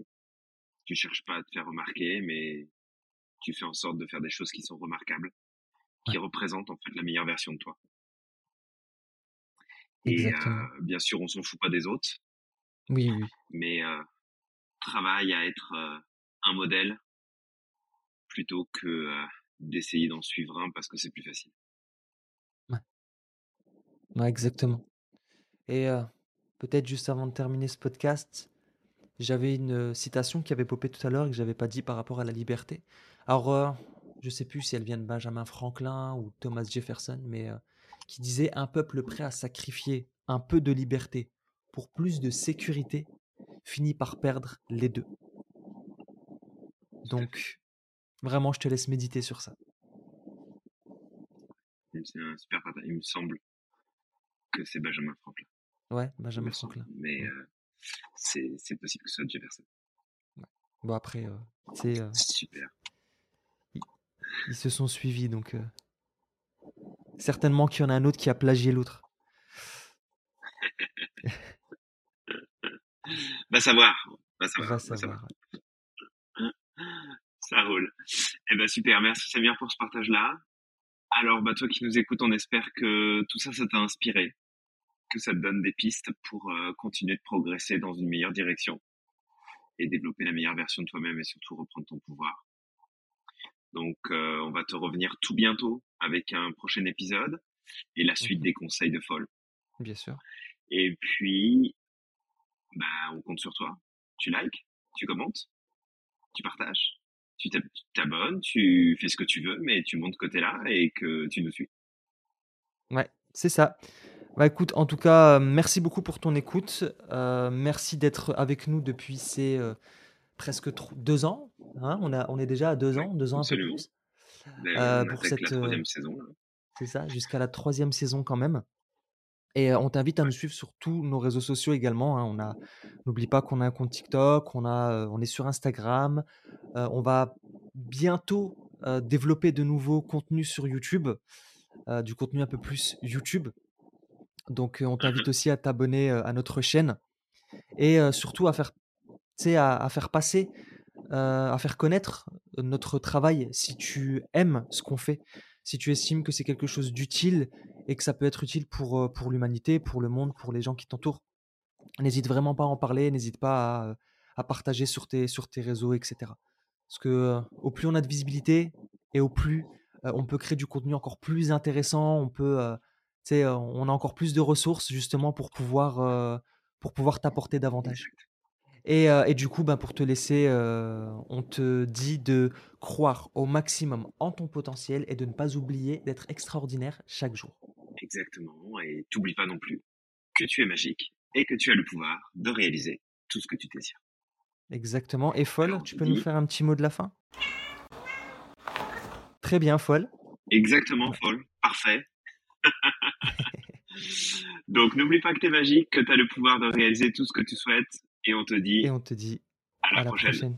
Tu cherches pas à te faire remarquer, mais tu fais en sorte de faire des choses qui sont remarquables, qui représentent en fait la meilleure version de toi. Exactement. Et euh, bien sûr, on s'en fout pas des autres. Oui, oui. Mais euh, travaille à être euh, un modèle plutôt que d'essayer d'en suivre un parce que c'est plus facile. Ouais. ouais exactement. Et peut-être juste avant de terminer ce podcast, j'avais une citation qui avait popé tout à l'heure et que j'avais pas dit par rapport à la liberté. Alors, je sais plus si elle vient de Benjamin Franklin ou Thomas Jefferson, mais qui disait un peuple prêt à sacrifier un peu de liberté pour plus de sécurité finit par perdre les deux. Donc, vraiment, je te laisse méditer sur ça. C'est un super Il me semble que c'est Benjamin Franklin. Ouais, Benjamin Franklin. Mais euh, c'est possible que ce soit Jefferson. Bon, après, euh, c'est. Euh, super. Ils, se sont suivis, donc. certainement qu'il y en a un autre qui a plagié l'autre. [laughs] Va savoir. Va savoir. savoir. Ça roule. Eh ben super, merci Samir pour ce partage-là. Alors bah toi qui nous écoutes, on espère que tout ça, ça t'a inspiré, que ça te donne des pistes pour euh, continuer de progresser dans une meilleure direction et développer la meilleure version de toi-même et surtout reprendre ton pouvoir. Donc euh, on va te revenir tout bientôt avec un prochain épisode et la suite mmh des conseils de folle. Bien sûr. Et puis bah, on compte sur toi. Tu likes, tu commentes, tu partages, tu t'abonnes, tu fais ce que tu veux, mais tu montres que tu es là et que tu nous suis. Ouais, c'est ça. Bah écoute, en tout cas, merci beaucoup pour ton écoute. Euh, merci d'être avec nous depuis ces euh, presque deux ans. Hein. on, a, on est déjà à deux ans, deux ans un peu plus. Euh, pour cette troisième saison. C'est ça, jusqu'à la troisième saison quand même. Et on t'invite à nous suivre sur tous nos réseaux sociaux également. Hein. On a, n'oublie pas qu'on a un compte TikTok, on a, on est sur Instagram. on va bientôt développer de nouveaux contenus sur YouTube, du contenu un peu plus YouTube. Donc on t'invite aussi à t'abonner à notre chaîne et surtout à faire, à, à faire passer, à faire connaître notre travail, si tu aimes ce qu'on fait, si tu estimes que c'est quelque chose d'utile et que ça peut être utile pour, l'humanité, pour le monde, pour les gens qui t'entourent, n'hésite vraiment pas à en parler, n'hésite pas à, partager sur tes sur tes réseaux et cetera. Parce que, au plus on a de visibilité et au plus, on peut créer du contenu encore plus intéressant, on peut, sais, on a encore plus de ressources justement pour pouvoir, pour pouvoir t'apporter davantage. Et du coup, bah, pour te laisser, on te dit de croire au maximum en ton potentiel et de ne pas oublier d'être extraordinaire chaque jour. Exactement, et t'oublie pas non plus que tu es magique et que tu as le pouvoir de réaliser tout ce que tu désires. Exactement et Folle, Alors tu peux nous faire un petit mot de la fin? Très bien, Folle. exactement, folle, parfait. [laughs] Donc n'oublie pas que tu es magique, que tu as le pouvoir de réaliser tout ce que tu souhaites et on te et dit on te dit à la à la prochaine. prochaine.